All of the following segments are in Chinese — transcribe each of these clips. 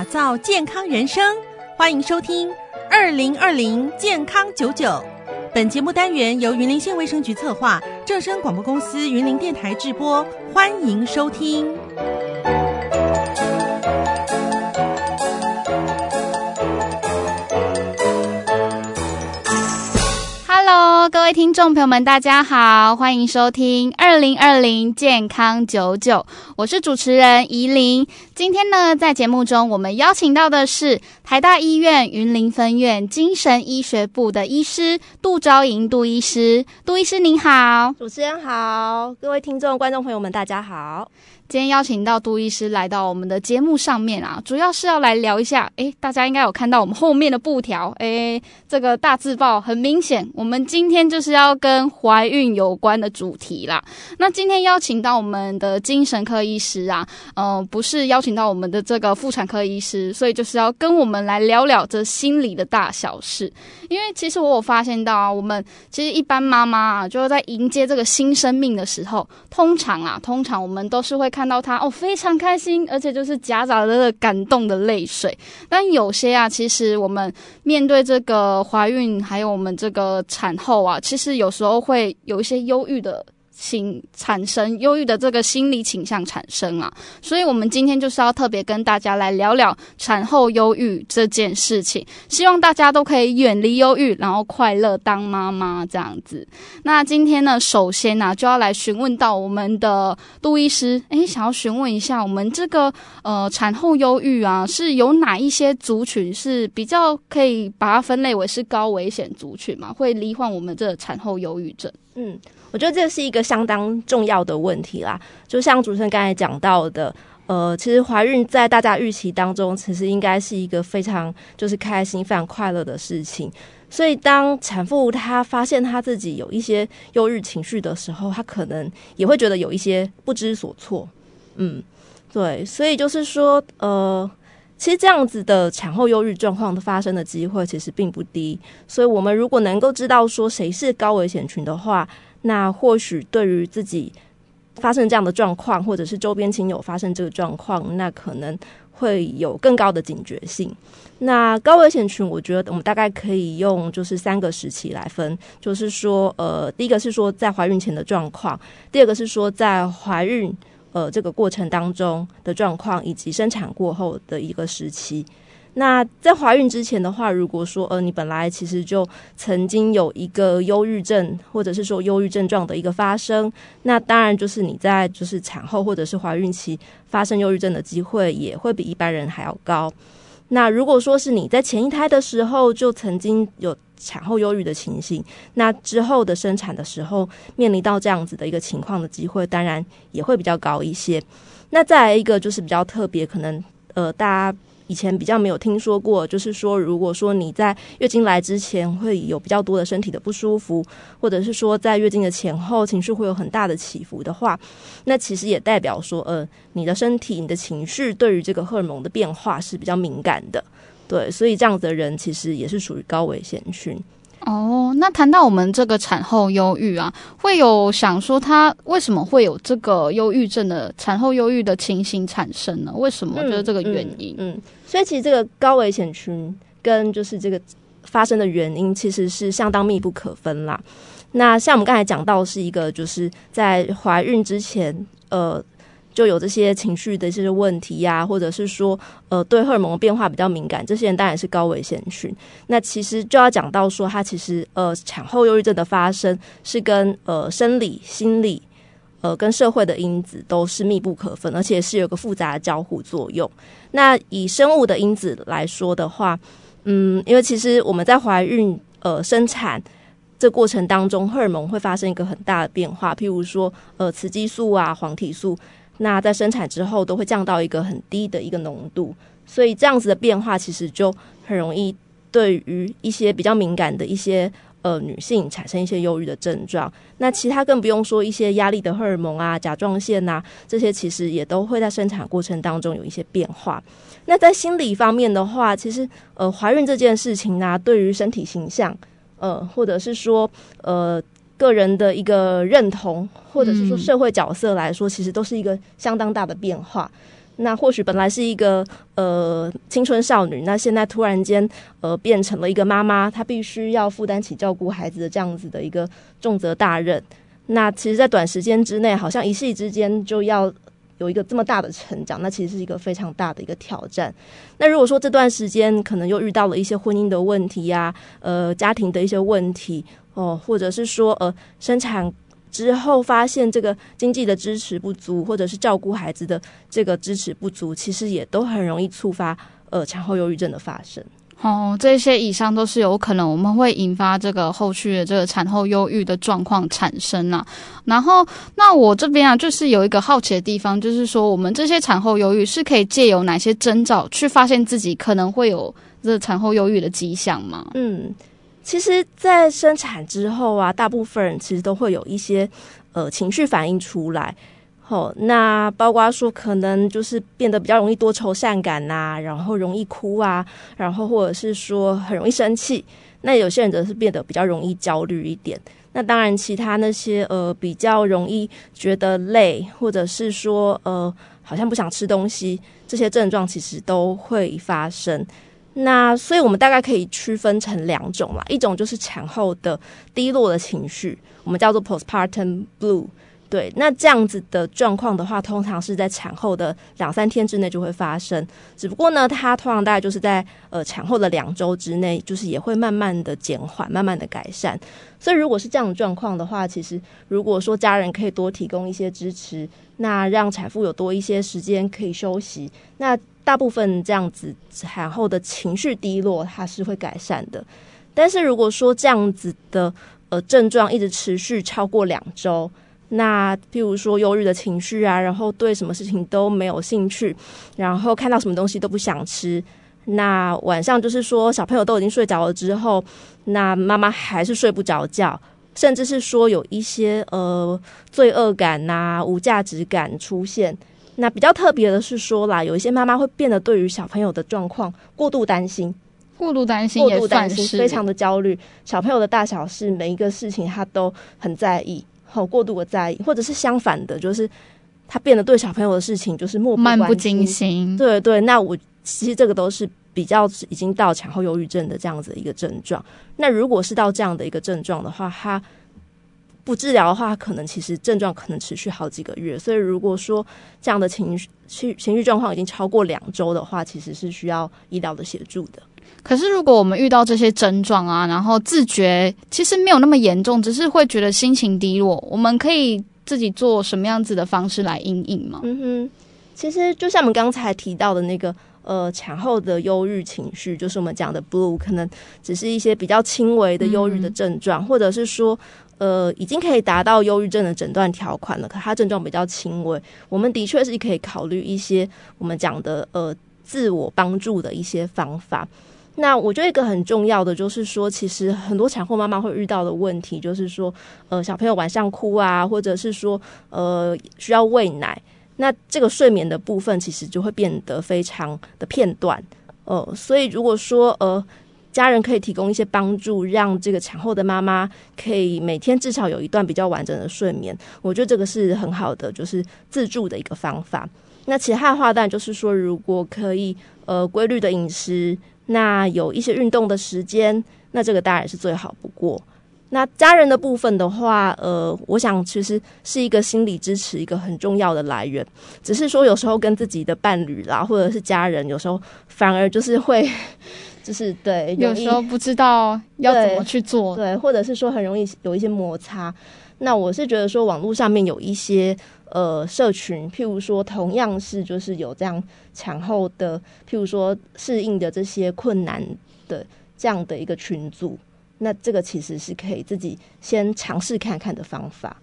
打造健康人生，欢迎收听二零二零健康九九。本节目单元由云林县卫生局策划，正声广播公司云林电台制播，欢迎收听。各位听众朋友们，大家好，欢迎收听二零二零健康九九，我是主持人怡琳。今天呢，在节目中，我们邀请到的是台大医院云林分院精神医学部的医师杜昭莹杜医师。杜医师您好，主持人好，各位听众观众朋友们，大家好。今天邀请到杜医师来到我们的节目上面啊，主要是要来聊一下。诶，大家应该有看到我们后面的布条，诶，这个大字报很明显，我们今天就是要跟怀孕有关的主题啦。那今天邀请到我们的精神科医师啊，呃，不是邀请请到我们的这个妇产科医师，所以就是要跟我们来聊聊这心理的大小事。因为其实我有发现到啊，我们其实一般妈妈啊，就是在迎接这个新生命的时候，通常啊，通常我们都是会看。到她哦，非常开心，而且就是夹杂着感动的泪水。但有些啊，其实我们面对这个怀孕，还有我们这个产后啊，其实有时候会有一些忧郁的。请产生忧郁的这个心理倾向产生啊，所以我们今天就是要特别跟大家来聊聊产后忧郁这件事情，希望大家都可以远离忧郁，然后快乐当妈妈这样子。那今天呢，首先呢、就要来询问到我们的杜医师，诶，想要询问一下，我们这个呃产后忧郁啊，是有哪一些族群是比较可以把它分类为是高危险族群嘛？会罹患我们这个产后忧郁症？嗯。我觉得这是一个相当重要的问题啦，就像主持人刚才讲到的，呃，其实怀孕在大家预期当中，其实应该是一个非常就是开心、非常快乐的事情。所以，当产妇她发现她自己有一些忧郁情绪的时候，她可能也会觉得有一些不知所措。嗯，对，所以就是说，呃，其实这样子的产后忧郁状况的发生的机会其实并不低。所以我们如果能够知道说谁是高危险群的话，那或许对于自己发生这样的状况，或者是周边亲友发生这个状况，那可能会有更高的警觉性。那高危险群，我觉得我们大概可以用就是三个时期来分，就是说，呃，第一个是说在怀孕前的状况，第二个是说在怀孕呃这个过程当中的状况，以及生产过后的一个时期。那在怀孕之前的话，如果说呃你本来其实就曾经有一个忧郁症，或者是说忧郁症状的一个发生，那当然就是你在就是产后或者是怀孕期发生忧郁症的机会也会比一般人还要高。那如果说是你在前一胎的时候就曾经有产后忧郁的情形，那之后的生产的时候面临到这样子的一个情况的机会，当然也会比较高一些。那再来一个就是比较特别，可能呃大家。以前比较没有听说过，就是说，如果说你在月经来之前会有比较多的身体的不舒服，或者是说在月经的前后情绪会有很大的起伏的话，那其实也代表说，呃，你的身体、你的情绪对于这个荷尔蒙的变化是比较敏感的，对，所以这样子的人其实也是属于高危险群。哦，那谈到我们这个产后忧郁啊，会有想说他为什么会有这个忧郁症的产后忧郁的情形产生呢？为什么？就是这个原因。嗯，嗯，所以其实这个高危险群跟就是这个发生的原因其实是相当密不可分啦。那像我们刚才讲到，是一个就是在怀孕之前，呃。就有这些情绪的这些问题呀、啊，或者是说，呃，对荷尔蒙的变化比较敏感，这些人当然是高危险群。那其实就要讲到说，他其实呃，产后忧郁症的发生是跟呃生理、心理，呃，跟社会的因子都是密不可分，而且是有个复杂的交互作用。那以生物的因子来说的话，嗯，因为其实我们在怀孕、呃，生产这过程当中，荷尔蒙会发生一个很大的变化，譬如说，呃，雌激素啊，黄体素。那在生产之后都会降到一个很低的一个浓度，所以这样子的变化其实就很容易对于一些比较敏感的一些呃女性产生一些忧郁的症状。那其他更不用说一些压力的荷尔蒙啊、甲状腺呐，这些其实也都会在生产过程当中有一些变化。那在心理方面的话，其实呃怀孕这件事情呢，对于身体形象呃或者是说呃。个人的一个认同，或者是说社会角色来说，其实都是一个相当大的变化。那或许本来是一个呃青春少女，那现在突然间呃变成了一个妈妈，她必须要负担起照顾孩子的这样子的一个重责大任。那其实，在短时间之内，好像一夕之间就要有一个这么大的成长，那其实是一个非常大的一个挑战。那如果说这段时间可能又遇到了一些婚姻的问题呀、呃，家庭的一些问题哦，或者是说呃生产。之后发现这个经济的支持不足，或者是照顾孩子的这个支持不足，其实也都很容易触发呃产后忧郁症的发生。哦，这些以上都是有可能我们会引发这个后续的这个产后忧郁的状况产生啊。然后，那我这边啊，就是有一个好奇的地方，就是说我们这些产后忧郁是可以借由哪些征兆去发现自己可能会有这产后忧郁的迹象吗？嗯。其实，在生产之后啊，大部分人其实都会有一些呃情绪反应出来。哦，那包括说可能就是变得比较容易多愁善感呐、啊，然后容易哭啊，然后或者是说很容易生气。那有些人则是变得比较容易焦虑一点。那当然，其他那些呃比较容易觉得累，或者是说呃好像不想吃东西，这些症状其实都会发生。那所以，我们大概可以区分成两种啦，一种就是产后的低落的情绪，我们叫做 postpartum blue。对，那这样子的状况的话，通常是在产后的两三天之内就会发生。只不过呢，它通常大概就是在呃产后的两周之内，就是也会慢慢的减缓，慢慢的改善。所以，如果是这样的状况的话，其实如果说家人可以多提供一些支持，那让产妇有多一些时间可以休息，那大部分这样子产后的情绪低落，它是会改善的。但是如果说这样子的呃症状一直持续超过两周，那譬如说忧郁的情绪啊，然后对什么事情都没有兴趣，然后看到什么东西都不想吃。那晚上就是说小朋友都已经睡着了之后，那妈妈还是睡不着觉，甚至是说有一些呃罪恶感呐、啊、无价值感出现。那比较特别的是说啦，有一些妈妈会变得对于小朋友的状况过度担心，过度担心，过度担心，非常的焦虑。小朋友的大小事，每一个事情他都很在意。好过度的在意，或者是相反的，就是他变得对小朋友的事情就是漠不关心，漫不经心。对对，那我其实这个都是比较已经到产后忧郁症的这样子的一个症状。那如果是到这样的一个症状的话，他不治疗的话，可能其实症状可能持续好几个月。所以如果说这样的情绪情情绪状况已经超过两周的话，其实是需要医疗的协助的。可是，如果我们遇到这些症状啊，然后自觉其实没有那么严重，只是会觉得心情低落，我们可以自己做什么样子的方式来应应吗？嗯哼，其实就像我们刚才提到的那个，呃，产后的忧郁情绪，就是我们讲的 blue，可能只是一些比较轻微的忧郁的症状，或者是说，呃，已经可以达到忧郁症的诊断条款了，可它症状比较轻微，我们的确是可以考虑一些我们讲的呃自我帮助的一些方法。那我觉得一个很重要的就是说，其实很多产后妈妈会遇到的问题，就是说，呃，小朋友晚上哭啊，或者是说，呃，需要喂奶，那这个睡眠的部分其实就会变得非常的片段，呃，所以如果说，呃，家人可以提供一些帮助，让这个产后的妈妈可以每天至少有一段比较完整的睡眠，我觉得这个是很好的，就是自助的一个方法。那其他的话，当然就是说，如果可以，呃，规律的饮食。那有一些运动的时间，那这个当然是最好不过。那家人的部分的话，呃，我想其实是一个心理支持一个很重要的来源。只是说有时候跟自己的伴侣啦，或者是家人，有时候反而就是会，就是对，有时候不知道要怎么去做，对，对，或者是说很容易有一些摩擦。那我是觉得说网络上面有一些。呃，社群，譬如说，同样是就是有这样产后的，譬如说适应的这些困难的这样的一个群组，那这个其实是可以自己先尝试看看的方法。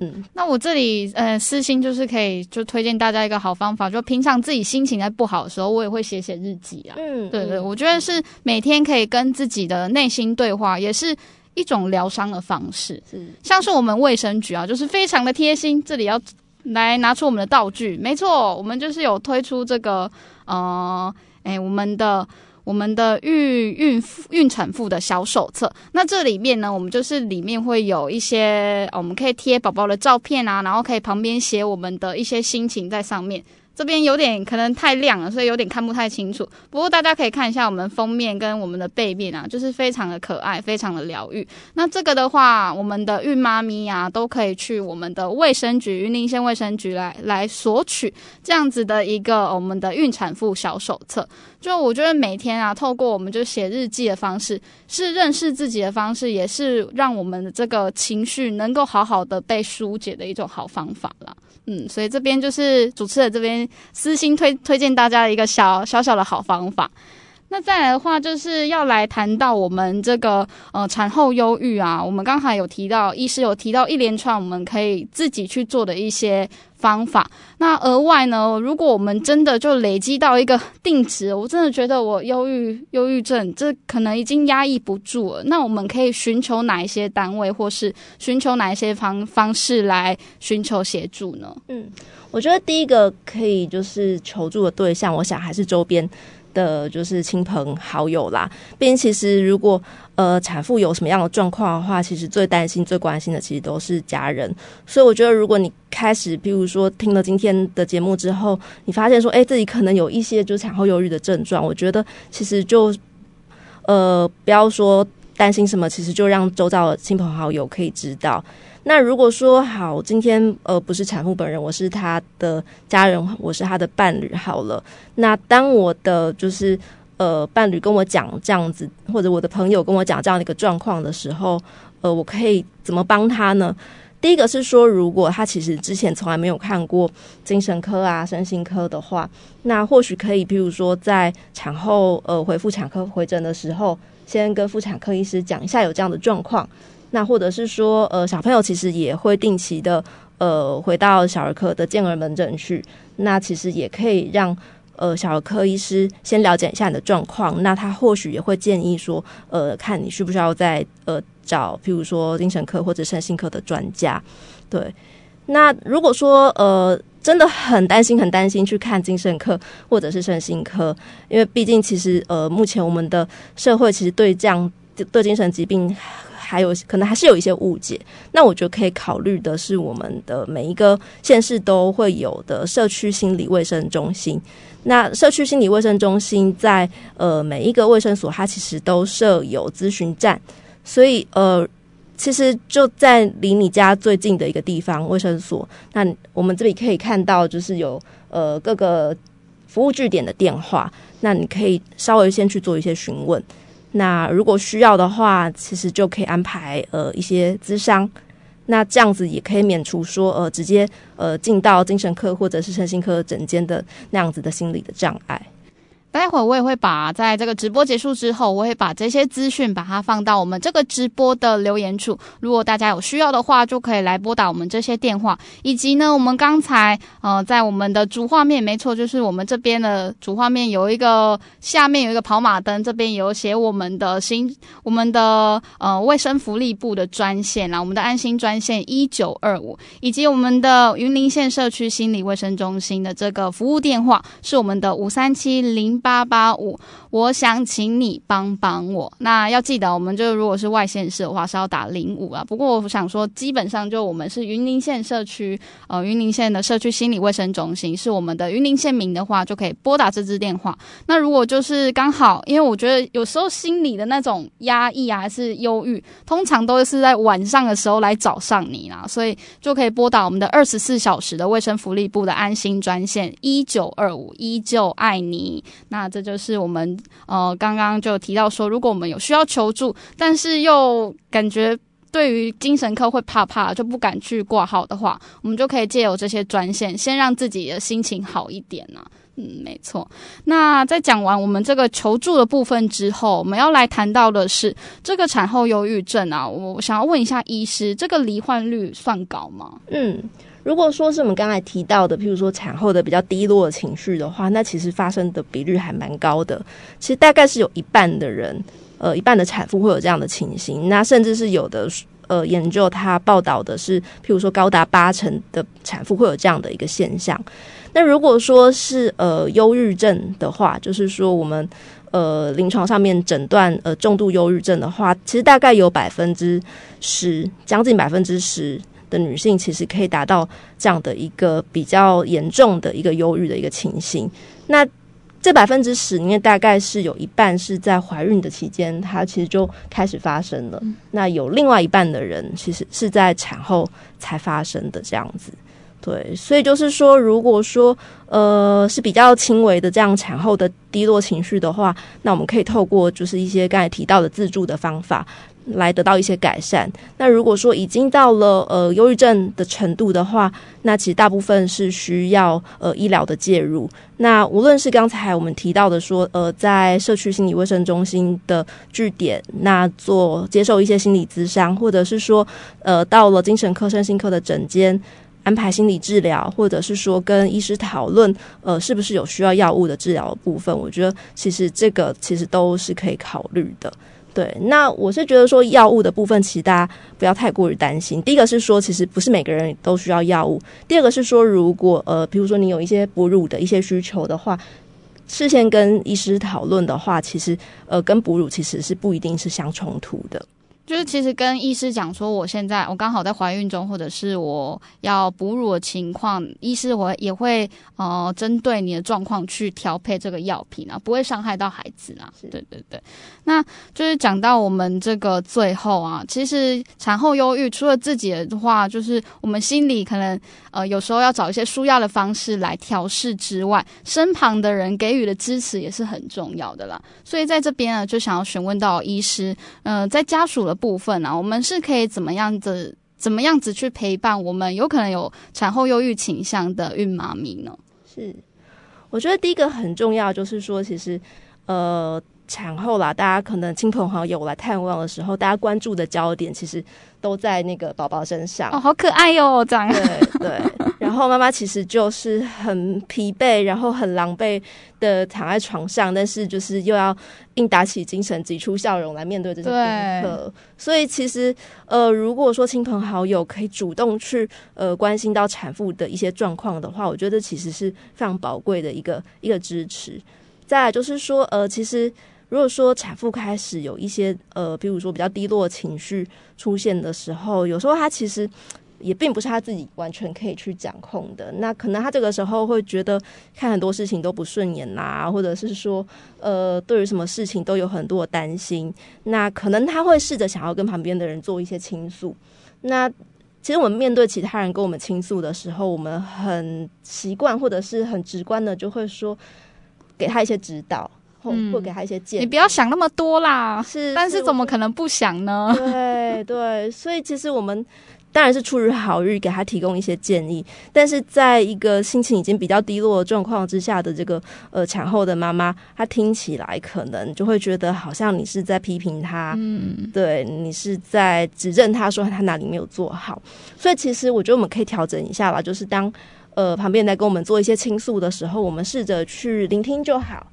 嗯，那我这里呃私心就是可以就推荐大家一个好方法，就平常自己心情在不好的时候，我也会写写日记啊。嗯，对对，我觉得是每天可以跟自己的内心对话，也是一种疗伤的方式。是，像是我们卫生局啊，就是非常的贴心，这里要。来拿出我们的道具，没错，我们就是有推出这个，呃，诶，我们的我们的孕孕孕产妇的小手册。那这里面呢，我们就是里面会有一些，我们可以贴宝宝的照片啊，然后可以旁边写我们的一些心情在上面。这边有点可能太亮了，所以有点看不太清楚。不过大家可以看一下我们封面跟我们的背面啊，就是非常的可爱，非常的疗愈。那这个的话，我们的孕妈咪啊，都可以去我们的卫生局云林县卫生局来来索取这样子的一个我们的孕产妇小手册。就我觉得每天啊，透过我们就写日记的方式，是认识自己的方式，也是让我们的这个情绪能够好好的被疏解的一种好方法啦。嗯，所以这边就是主持人这边私心推推荐大家的一个小小小的好方法。那再来的话，就是要来谈到我们这个呃产后忧郁啊，我们刚才有提到，医师有提到一连串我们可以自己去做的一些方法。那额外呢，如果我们真的就累积到一个定值，我真的觉得我忧郁忧郁症这可能已经压抑不住了。那我们可以寻求哪一些单位，或是寻求哪一些方方式来寻求协助呢？嗯，我觉得第一个可以就是求助的对象，我想还是周边。的就是亲朋好友啦，并其实如果呃产妇有什么样的状况的话，其实最担心、最关心的其实都是家人。所以我觉得，如果你开始，比如说听了今天的节目之后，你发现说，哎，自己可能有一些就产后忧郁的症状，我觉得其实就呃不要说担心什么，其实就让周遭的亲朋好友可以知道。那如果说好，今天呃不是产妇本人，我是她的家人，我是她的伴侣，好了。那当我的就是呃伴侣跟我讲这样子，或者我的朋友跟我讲这样的一个状况的时候，呃，我可以怎么帮他呢？第一个是说，如果他其实之前从来没有看过精神科啊、身心科的话，那或许可以，譬如说在产后呃回妇产科回诊的时候，先跟妇产科医师讲一下有这样的状况。那或者是说，呃，小朋友其实也会定期的，呃，回到小儿科的健儿门诊去。那其实也可以让，呃，小儿科医师先了解一下你的状况。那他或许也会建议说，呃，看你需不需要再，呃，找，譬如说精神科或者身心科的专家。对。那如果说，呃，真的很担心，很担心去看精神科或者是身心科，因为毕竟其实，呃，目前我们的社会其实对这样对精神疾病。还有可能还是有一些误解，那我觉得可以考虑的是，我们的每一个县市都会有的社区心理卫生中心。那社区心理卫生中心在呃每一个卫生所，它其实都设有咨询站，所以呃其实就在离你家最近的一个地方卫生所，那我们这里可以看到就是有呃各个服务据点的电话，那你可以稍微先去做一些询问。那如果需要的话，其实就可以安排呃一些咨商，那这样子也可以免除说呃直接呃进到精神科或者是身心科诊间的那样子的心理的障碍。待会我也会把在这个直播结束之后，我会把这些资讯把它放到我们这个直播的留言处。如果大家有需要的话，就可以来拨打我们这些电话。以及呢，我们刚才呃在我们的主画面，没错，就是我们这边的主画面有一个下面有一个跑马灯，这边有写我们的新我们的呃卫生福利部的专线啦，我们的安心专线一九二五，以及我们的云林县社区心理卫生中心的这个服务电话是我们的五三七零。八八五，我想请你帮帮我。那要记得，我们就如果是外县市的话，是要打零五啊。不过我想说，基本上就我们是云林县社区，呃，云林县的社区心理卫生中心是我们的云林县民的话，就可以拨打这支电话。那如果就是刚好，因为我觉得有时候心理的那种压抑啊，还是忧郁，通常都是在晚上的时候来找上你啦，所以就可以拨打我们的二十四小时的卫生福利部的安心专线一九二五，依旧爱你。那这就是我们呃刚刚就提到说，如果我们有需要求助，但是又感觉对于精神科会怕怕，就不敢去挂号的话，我们就可以借由这些专线，先让自己的心情好一点呢、嗯，没错。那在讲完我们这个求助的部分之后，我们要来谈到的是这个产后忧郁症啊。我想要问一下医师，这个罹患率算高吗？嗯。如果说是我们刚才提到的，譬如说产后的比较低落的情绪的话，那其实发生的比率还蛮高的。其实大概是有一半的人，呃，一半的产妇会有这样的情形。那甚至是有的呃研究，它报道的是，譬如说高达八成的产妇会有这样的一个现象。那如果说是呃忧郁症的话，就是说我们呃临床上面诊断呃重度忧郁症的话，其实大概有百分之十，将近百分之十。的女性，其实可以达到这样的一个比较严重的一个忧郁的一个情形。那这百分之十里面，大概是有一半是在怀孕的期间，它其实就开始发生了。那有另外一半的人，其实是在产后才发生的这样子。对，所以就是说，如果说呃是比较轻微的这样产后的低落情绪的话，那我们可以透过就是一些刚才提到的自助的方法来得到一些改善。那如果说已经到了呃忧郁症的程度的话，那其实大部分是需要呃医疗的介入。那无论是刚才我们提到的说呃在社区心理卫生中心的据点，那做接受一些心理咨商，或者是说呃到了精神科、身心科的诊间。安排心理治疗，或者是说跟医师讨论，呃，是不是有需要药物的治疗部分？我觉得其实这个其实都是可以考虑的。对，那我是觉得说药物的部分，其实大家不要太过于担心。第一个是说，其实不是每个人都需要药物；第二个是说，如果呃，比如说你有一些哺乳的一些需求的话，事先跟医师讨论的话，其实呃，跟哺乳其实是不一定是相冲突的。就是其实跟医师讲说，我现在我刚好在怀孕中，或者是我要哺乳的情况，医师我也会呃针对你的状况去调配这个药品啊，不会伤害到孩子啊。对对对，那就是讲到我们这个最后啊，其实产后忧郁除了自己的话，就是我们心里可能呃有时候要找一些舒压的方式来调试之外，身旁的人给予的支持也是很重要的啦。所以在这边呢，就想要询问到医师，嗯、呃，在家属的。部分啊，我们是可以怎么样子、怎么样子去陪伴我们有可能有产后忧郁倾向的孕妈咪呢？是，我觉得第一个很重要，就是说，其实呃，产后啦，大家可能亲朋好友来探望的时候，大家关注的焦点其实都在那个宝宝身上。哦，好可爱哟，这样。对对。然后妈妈其实就是很疲惫，然后很狼狈的躺在床上，但是就是又要硬打起精神，挤出笑容来面对这些功课。所以其实呃，如果说亲朋好友可以主动去呃关心到产妇的一些状况的话，我觉得其实是非常宝贵的一个一个支持。再来就是说呃，其实如果说产妇开始有一些呃，比如说比较低落情绪出现的时候，有时候她其实。也并不是他自己完全可以去掌控的。那可能他这个时候会觉得看很多事情都不顺眼啦、啊，或者是说，呃，对于什么事情都有很多的担心。那可能他会试着想要跟旁边的人做一些倾诉。那其实我们面对其他人跟我们倾诉的时候，我们很习惯或者是很直观的就会说，给他一些指导，或或给他一些建议。你不要想那么多啦，是，但是怎么可能不想呢？对对，所以其实我们。当然是出于好意给他提供一些建议，但是在一个心情已经比较低落的状况之下的这个呃产后的妈妈，她听起来可能就会觉得好像你是在批评她，嗯，对，你是在指正她说她哪里没有做好，所以其实我觉得我们可以调整一下啦，就是当呃旁边人在跟我们做一些倾诉的时候，我们试着去聆听就好。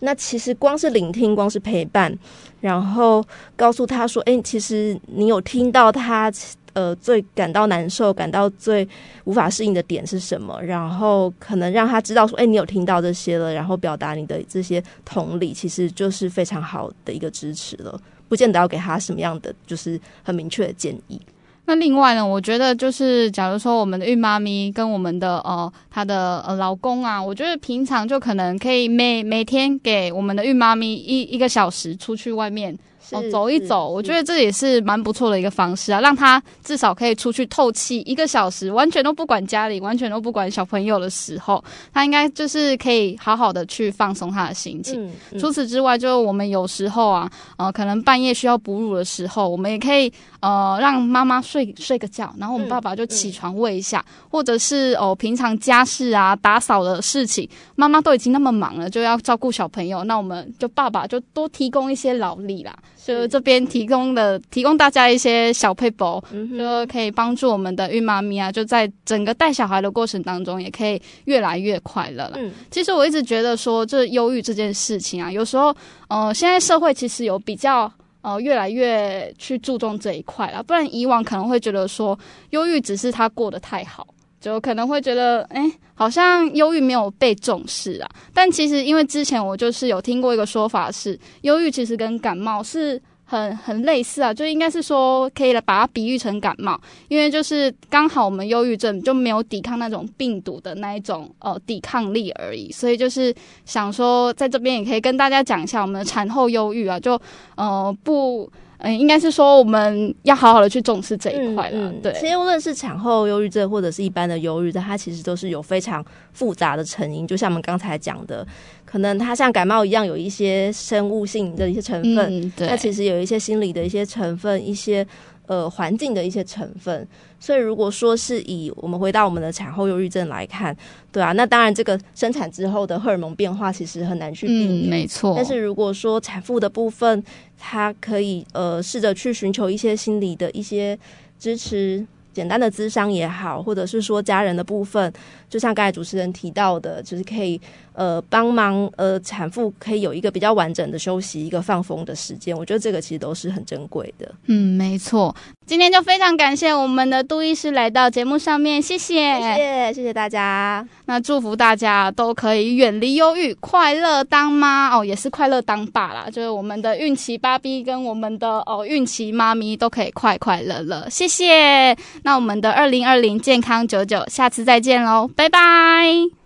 那其实光是聆听，光是陪伴，然后告诉他说：“哎，其实你有听到他。”呃，最感到难受、感到最无法适应的点是什么？然后可能让他知道说，哎，你有听到这些了，然后表达你的这些同理，其实就是非常好的一个支持了。不见得要给他什么样的，就是很明确的建议。那另外呢，我觉得就是，假如说我们的孕妈咪跟我们的呃她的呃老公啊，我觉得平常就可能可以每每天给我们的孕妈咪一一个小时出去外面。哦，走一走，我觉得这也是蛮不错的一个方式啊，让他至少可以出去透气一个小时，完全都不管家里，完全都不管小朋友的时候，他应该就是可以好好的去放松他的心情。嗯嗯、除此之外，就我们有时候啊，呃，可能半夜需要哺乳的时候，我们也可以呃让妈妈睡睡个觉，然后我们爸爸就起床喂一下，或者是哦、呃、平常家事啊打扫的事情，妈妈都已经那么忙了，就要照顾小朋友，那我们就爸爸就多提供一些劳力啦。就这边提供的，提供大家一些小撇步，就可以帮助我们的孕妈咪啊，就在整个带小孩的过程当中，也可以越来越快乐了。嗯，其实我一直觉得说，这忧郁这件事情啊，有时候，呃，现在社会其实有比较，呃，越来越去注重这一块了。不然以往可能会觉得说，忧郁只是他过得太好。就可能会觉得，哎、好像忧郁没有被重视啊。但其实，因为之前我就是有听过一个说法是，忧郁其实跟感冒是很很类似啊，就应该是说可以来把它比喻成感冒，因为就是刚好我们忧郁症就没有抵抗那种病毒的那一种呃抵抗力而已，所以就是想说在这边也可以跟大家讲一下我们的产后忧郁啊，就呃不。嗯，应该是说我们要好好的去重视这一块了。嗯嗯、对，其实无论是产后忧郁症或者是一般的忧郁症，它其实都是有非常复杂的成因。就像我们刚才讲的，可能它像感冒一样有一些生物性的一些成分，它其实有一些心理的一些成分，一些。呃，环境的一些成分，所以如果说是以我们回到我们的产后忧郁症来看，对啊，那当然这个生产之后的荷尔蒙变化其实很难去避免，嗯，没错。但是如果说产妇的部分，她可以呃试着去寻求一些心理的一些支持。简单的咨商也好，或者是说家人的部分，就像刚才主持人提到的，就是可以呃帮忙呃产妇可以有一个比较完整的休息，一个放风的时间。我觉得这个其实都是很珍贵的。嗯，没错。今天就非常感谢我们的杜医师来到节目上面，谢谢，谢谢，谢谢大家。那祝福大家都可以远离忧郁，快乐当妈哦，也是快乐当爸啦。就是我们的孕期爸比跟我们的哦孕期妈咪都可以快快乐乐。谢谢。那我们的二零二零健康久久，下次再见喽，拜拜。